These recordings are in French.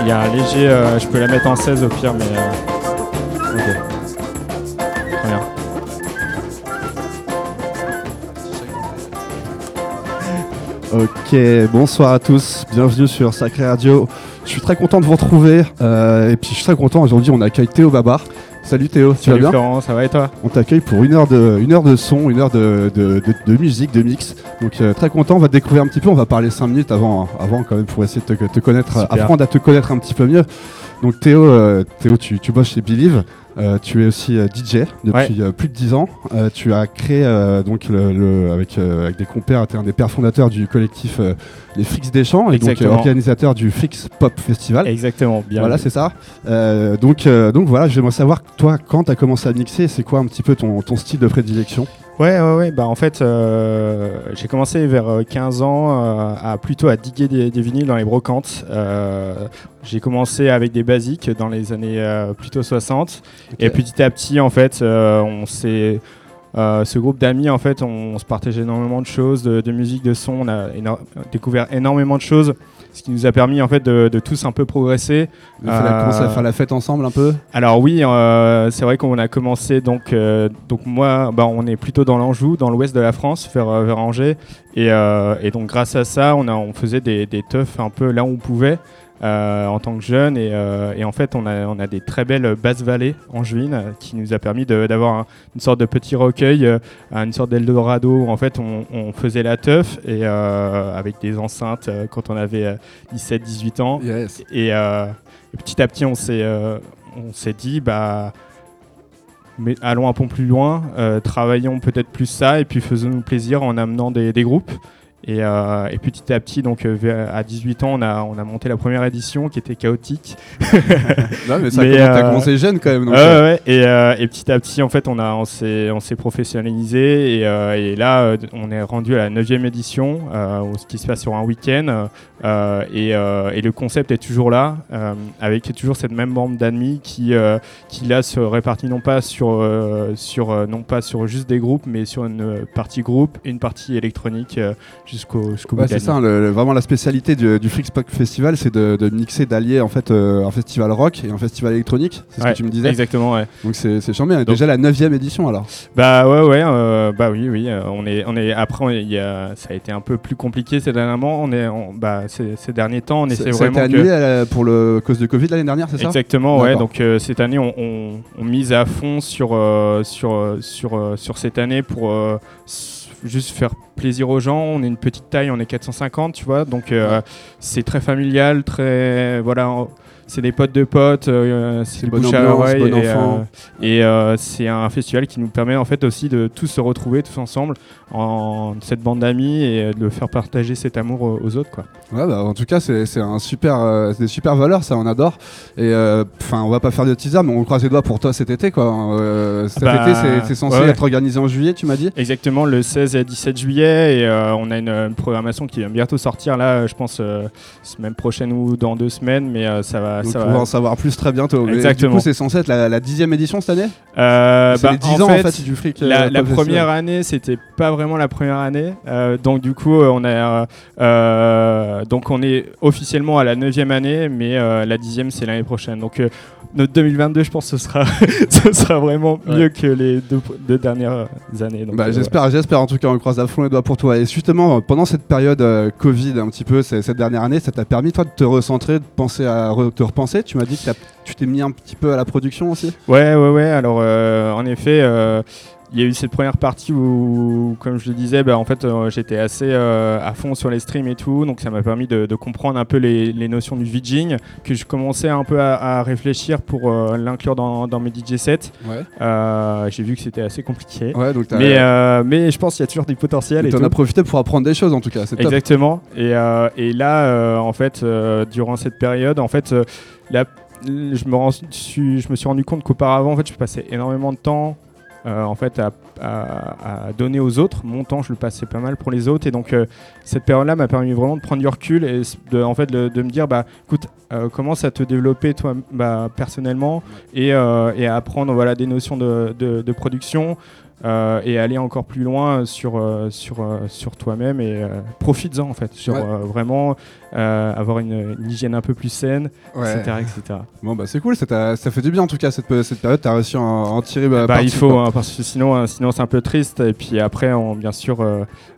Il y a un léger. euh, je peux la mettre en 16 au pire, mais. euh, ok. Très bien. Ok, bonsoir à tous, bienvenue sur Sacré Radio. Je suis très content de vous retrouver euh, et puis je suis très content aujourd'hui on accueille Théo Babar. Salut Théo, tu vas bien Florent, ça va et toi On t'accueille pour une heure de, une heure de son, une heure de, de- de- de musique, de mix. Donc euh, très content, on va te découvrir un petit peu, on va parler 5 minutes avant, avant quand même pour essayer de te, te connaître, Super. apprendre à te connaître un petit peu mieux. Donc Théo, euh, Théo tu, tu bosses chez Believe, euh, tu es aussi euh, DJ depuis plus de 10 ans. Tu as créé donc le, le- avec, avec des compères, tu es un des pères fondateurs du collectif Les Frix des Champs et donc organisateur du Frix Pop Festival. Exactement, bien. Voilà, c'est ça. Donc, donc voilà, j'aimerais savoir, toi, quand tu as commencé à mixer, c'est quoi un petit peu ton, ton style de prédilection? Ouais, ouais, ouais. Bah, en fait, euh, j'ai commencé vers euh, 15 ans euh, à plutôt à diguer des, des vinyles dans les brocantes. Euh, j'ai commencé avec des basiques dans les années euh, plutôt 60. Et petit à petit, en fait, euh, on s'est. euh, ce groupe d'amis, en fait, on, on se partageait énormément de choses, de, de musique, de son. On a éno- découvert énormément de choses, ce qui nous a permis, en fait, de, de tous un peu progresser. Vous Euh, commencé à faire la fête ensemble un peu Alors oui, euh, c'est vrai qu'on a commencé donc euh, donc moi, bah, on est plutôt dans l'Anjou, dans l'ouest de la France, vers, vers Angers, et, et donc grâce à ça, on a on faisait des, des teufs un peu là où on pouvait. Euh, en tant que jeune et, euh, et en fait on a, on a des très belles basses vallées angevines euh, qui nous a permis d'avoir un- une sorte de petit recueil, euh, une sorte d'Eldorado où en fait on, on faisait la teuf et avec des enceintes quand on avait 17-18 ans Yes. et, et petit à petit, on s'est, dit, bah, mais allons un peu plus loin, travaillons peut-être plus ça, et puis faisons-nous plaisir en amenant des, des groupes. Et, euh, et petit à petit, donc euh, à 18 ans, on a, on a monté la première édition qui était chaotique. Non, mais ça Mais, commence- euh, commencé jeune quand même. donc, Ouais, euh, ouais, et, euh, et petit à petit, en fait, on, a, on, s'est, on s'est professionnalisé et, et là, on est rendu à la 9 édition, où- ce qui se passe sur un week-end. et, et le concept est toujours là, avec toujours cette même bande d'amis qui, qui là se répartit non pas sur, sur, non pas sur juste des groupes, mais sur une partie groupe et une partie électronique jusqu'au, Ouais, de c'est ça, nuit. le- le- vraiment la spécialité du, du Freaks Festival, c'est de, de mixer, d'allier en fait euh, un festival rock et un festival électronique, c'est ce que tu me disais. Exactement, ouais. Donc c'est Donc- déjà la 9 édition alors. Bah ouais ouais euh, bah oui oui euh, on est on est après on est- il y a, ça a été un peu plus compliqué ces dernièrement on est on- bah ces, ces derniers temps on essaie ça a été vraiment que annulé pour le cause de Covid l'année dernière, c'est ça? Exactement ouais donc cette année on, on, on mise à fond sur sur sur sur cette année pour juste faire plaisir aux gens. On est une petite taille on est 450 tu vois. Donc euh, c'est très familial très voilà c'est des potes de potes, euh, c'est du bonne bouche à ambiance, l'oreille bon et, euh, et euh, c'est un festival qui nous permet en fait aussi de tous se retrouver tous ensemble en cette bande d'amis et euh, de faire partager cet amour aux, autres quoi. Ouais, bah, en tout cas, c'est c'est un super, euh, des super valeurs, ça, on adore. Et enfin, on va pas faire de teaser, mais on croise les doigts pour toi cet été, quoi. Euh, cet Bah, été, c'est- censé ouais. être organisé en juillet, tu m'as dit? Exactement le 16 et 17 juillet et euh, on a une, une programmation qui va bientôt sortir là je pense euh, semaine prochaine ou dans deux semaines mais euh, ça va Donc, ça on va va en savoir plus très bientôt. Exactement. du coup, c'est censé être la, la dixième édition cette année Euh, C'est bah, les 10 en ans, fait, en fait, du fric. euh, La, Festival. première année, c'était pas vraiment la première année. Euh, donc du coup, euh, on a euh, euh, donc on est officiellement à la neuvième année, mais euh, la dixième c'est l'année prochaine. Donc euh, notre 2022, je pense, que ce sera ce sera vraiment Ouais. mieux que les deux, deux dernières années. Bah, euh, j'espère, j'espère en tout cas, on croise à fond les doigts pour toi. Et justement, pendant cette période euh, Covid, un petit peu, cette dernière année, ça t'a permis toi de te recentrer, de penser à re- te repenser? Tu m'as dit que tu t'es mis un petit peu à la production aussi? Ouais, ouais, ouais. Alors, euh, en effet, euh, il y a eu cette première partie où, comme je le disais, bah, en fait, euh, j'étais assez euh, à fond sur les streams et tout. Donc, ça m'a permis de, de comprendre un peu les, les notions du VJing, que je commençais un peu à, à réfléchir pour euh, l'inclure dans, dans mes DJ sets. Ouais. J'ai vu que c'était assez compliqué. Ouais, donc t'as- Mais, mais je pense qu'il y a toujours du potentiel. Et t'en tout. as profité pour apprendre des choses en tout cas. Top. Exactement. Et, et là, en fait, durant cette période, en fait, je me, suis, je me suis rendu compte qu'auparavant, en fait, je passais énormément de temps. Euh, en fait, à, à- à donner aux autres. Mon temps, je le passais pas mal pour les autres. Et donc, euh, cette période-là m'a permis vraiment de prendre du recul et de, en fait, de, de me dire, bah, écoute, euh, commence à te développer toi bah, personnellement et, et à apprendre voilà, des notions de, de- de production. euh, et aller encore plus loin sur, sur, sur toi-même et euh, profites-en en fait. Sur Ouais. euh, vraiment avoir une, hygiène un peu plus saine, etc., etc. Bon bah c'est cool, ça, ça, fait du bien en tout cas cette, cette période, tu as réussi à en, tirer. Bah, bah il faut, hein, parce que sinon, sinon c'est un peu triste. Et puis après, on, bien sûr,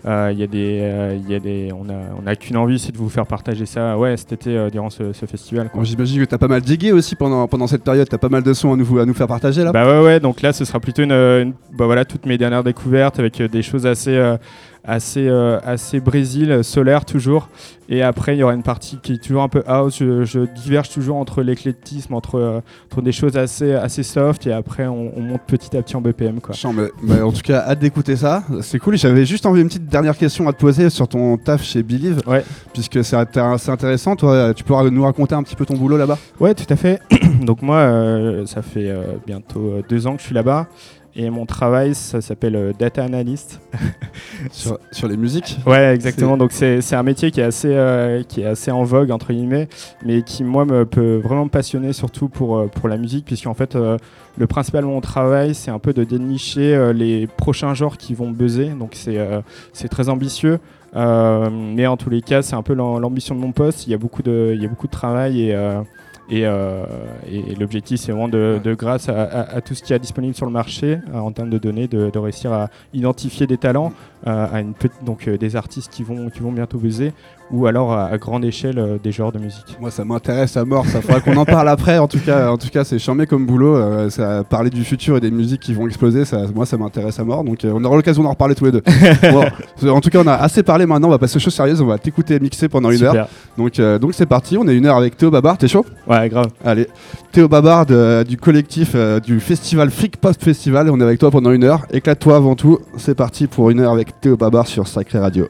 il y a des, y a des, on a, on a qu'une envie, c'est de vous faire partager ça, ouais, cet été durant ce, festival. J'imagine que tu as pas mal digué aussi pendant, pendant cette période, tu as pas mal de sons à nous, à nous faire partager là. Bah ouais, ouais, donc là ce sera plutôt une, bah voilà, toutes mes dernières découvertes avec des choses assez assez, euh, assez Brésil, solaire toujours. Et après, il y aura une partie qui est toujours un peu house. Je, diverge toujours entre l'éclectisme, entre, euh, entre, des choses assez, assez soft. Et après, on, monte petit à petit en BPM. Quoi. mais, en tout cas, hâte d'écouter ça. C'est cool. J'avais juste envie une petite dernière question à te poser sur ton taf chez Believe. Ouais. Puisque c'est assez intéressant. Toi, tu pourras nous raconter un petit peu ton boulot là-bas? Ouais, tout à fait. Donc, moi, euh, ça fait bientôt deux ans que je suis là-bas. Et mon travail, ça s'appelle euh, data analyst. sur, sur, les musiques? Ouais, exactement. Donc c'est un métier qui est, assez, euh, qui est assez en vogue, entre guillemets, mais qui, moi, me peut vraiment me passionner, surtout pour, euh, pour la musique, puisqu'en fait, le principal de mon travail, c'est un peu de dénicher les prochains genres qui vont buzzer. Donc c'est très ambitieux. mais en tous les cas, c'est un peu l'ambition de mon poste. Il y a beaucoup de, il y a beaucoup de travail et, euh, et, l'objectif, c'est vraiment de, grâce à, tout ce qui est disponible sur le marché euh, en termes de données, de, réussir à identifier des talents, euh, à une petite, donc des artistes qui vont, qui vont bientôt baiser, ou alors à, grande échelle des genres de musique. Moi, ça m'intéresse à mort. Ça faudra qu'on en parle après. En tout cas, en tout cas, c'est charmé comme boulot. ça parler du futur et des musiques qui vont exploser. Ça, moi, ça m'intéresse à mort. Donc, on aura l'occasion d'en reparler tous les deux. en tout cas, on a assez parlé. Maintenant, on va passer aux choses sérieuses. On va t'écouter mixer pendant une heure. Donc, donc c'est parti. On est une heure avec Théo Babar. T'es chaud? Ouais, Allez, Théo Babard du collectif euh, du festival Freak Post Festival. On est avec toi pendant une heure. Éclate-toi avant tout. C'est parti pour une heure avec Théo Babard sur Sacré Radio.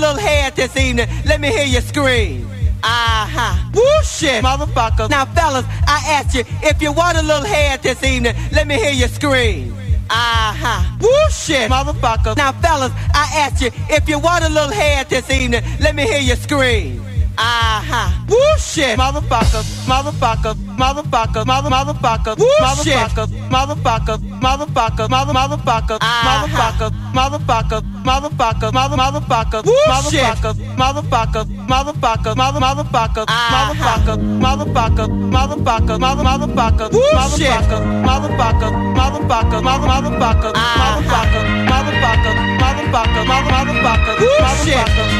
Little head this evening, let me hear you scream. Uh-huh. Woo shit, motherfucker. Now, fellas, I ask you, if you want a little head this evening, let me hear you scream. Uh-huh. Woo shit, motherfucker. Now, fellas, I ask you, if you want a little head this evening, let me hear you scream. Aha. Woo shit. Motherfucker, motherfucker, motherfucker, mother motherfucker, Woo motherfucker, motherfucker, motherfucker, mother motherfucker, motherfucker, motherfucker, motherfucker, mother motherfucker, Woo motherfucker, motherfucker, motherfucker, mother motherfucker, motherfucker, motherfucker, motherfucker, mother motherfucker, Woo motherfucker, motherfucker, motherfucker, mother motherfucker, motherfucker, motherfucker, motherfucker, motherfucker, motherfucker, motherfucker,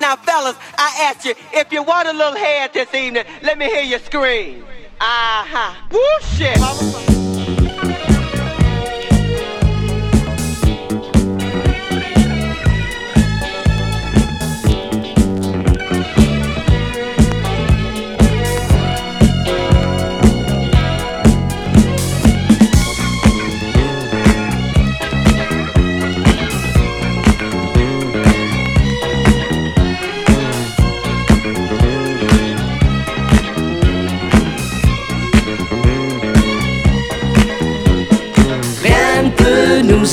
Now, fellas, I ask you, if you want a little head this evening, let me hear you scream. Uh-huh. Woo shit,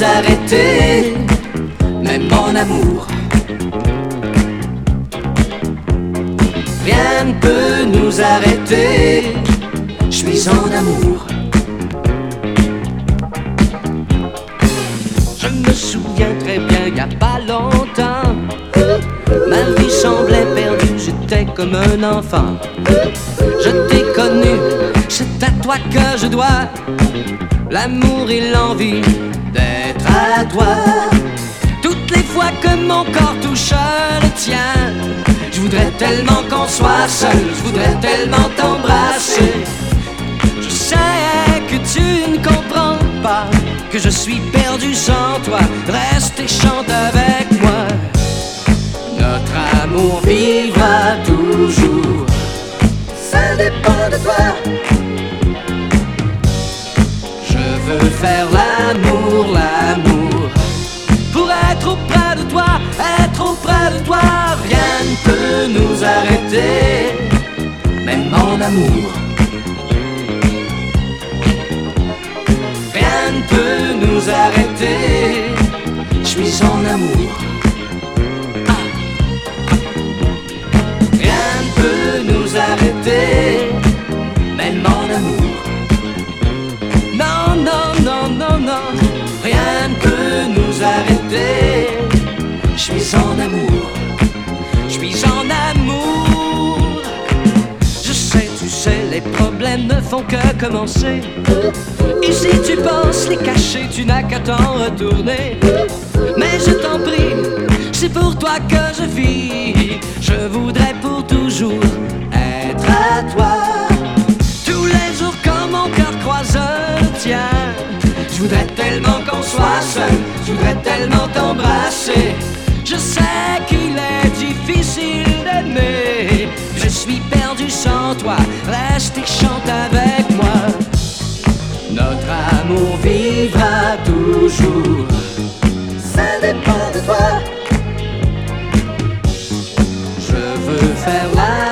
arrêter, même en amour. Rien ne peut nous arrêter, je suis en amour. Je me souviens très bien, y a pas longtemps, ma vie semblait perdue, j'étais comme un enfant. Je t'ai connu, c'est à toi que je dois l'amour et l'envie d'être Toutes les fois que mon corps touche le tien, je voudrais tellement qu'on soit seul, je voudrais tellement t'embrasser. Je sais que tu ne comprends pas que je suis perdu sans toi. Reste et chante avec moi. Notre amour vivra toujours. Ça dépend de toi. Faire l'amour, l'amour. Pour être auprès de toi, être auprès de toi Rien ne peut nous arrêter Même en amour. Rien ne peut nous arrêter Je suis en amour ne font que commencer. Si tu penses les cacher, tu n'as qu'à t'en retourner. Mais je t'en prie, c'est pour toi que je vis. Je voudrais pour toujours être à toi. Tous les jours quand mon cœur croise tien Je voudrais tellement qu'on soit seul Je voudrais tellement t'embrasser Je sais qu'il est difficile d'aimer suis perdu sans toi. Reste et chante avec moi. Notre amour vivra toujours. Ça dépend de toi. Je veux faire l'amour,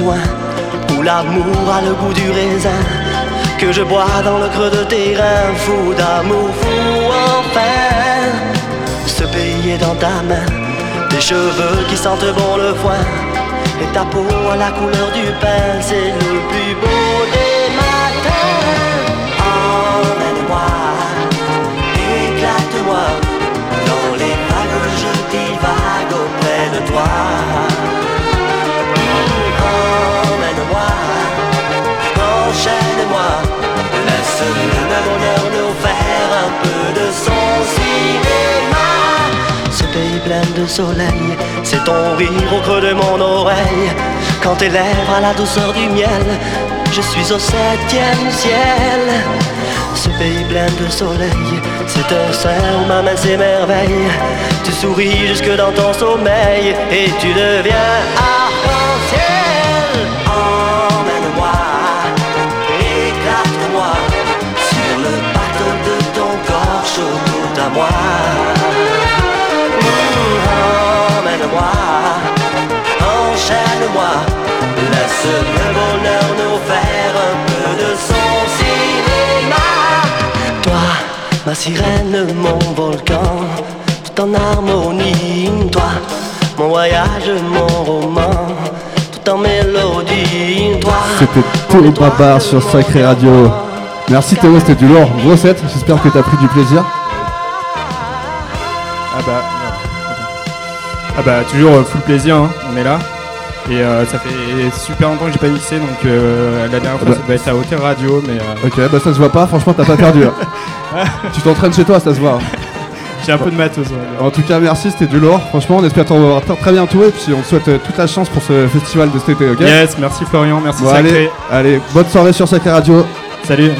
loin, où l'amour a le goût du raisin. Que je bois dans le creux de tes reins, fou d'amour, fou enfin. Ce pays est dans ta main, tes cheveux qui sentent bon le foin, et ta peau à la couleur du pain, c'est le plus beau des matins. Emmène-moi, éclate-moi, dans les vagues je divague auprès de toi. Un peu de. Ce pays plein de soleil, c'est ton rire au creux de mon oreille. Quand tes lèvres à la douceur du miel, je suis au septième ciel. Ce pays plein de soleil, c'est un sein où ma main s'émerveille. Tu souris jusque dans ton sommeil et tu deviens arc-en-ciel. Ma sirène, mon volcan, tout en harmonie. Toi, mon voyage, mon roman, tout en mélodie. Toi, C'était Théo Babar sur Sacré Radio. Merci Théo, c'était du lourd. Gros set, j'espère que t'as pris du plaisir. Ah bah, merde. Ah bah, toujours full plaisir, hein, on est là. Et euh, ça fait super longtemps que j'ai pas mixé, donc euh, la dernière fois bah. ça devait être à Hauteur Radio, mais euh, Ok, bah ça se voit pas, franchement t'as pas perdu. hein. tu t'entraînes chez toi, ça se voit. j'ai un peu de matos. ouais. En tout cas, merci, c'était du lourd. Franchement, on espère t'en revoir très- bientôt et puis on te souhaite euh, toute la chance pour ce festival de cet été, ok? Yes, merci Florian, merci Bon, Sacré. allez, allez, bonne soirée sur Sacré Radio. Salut.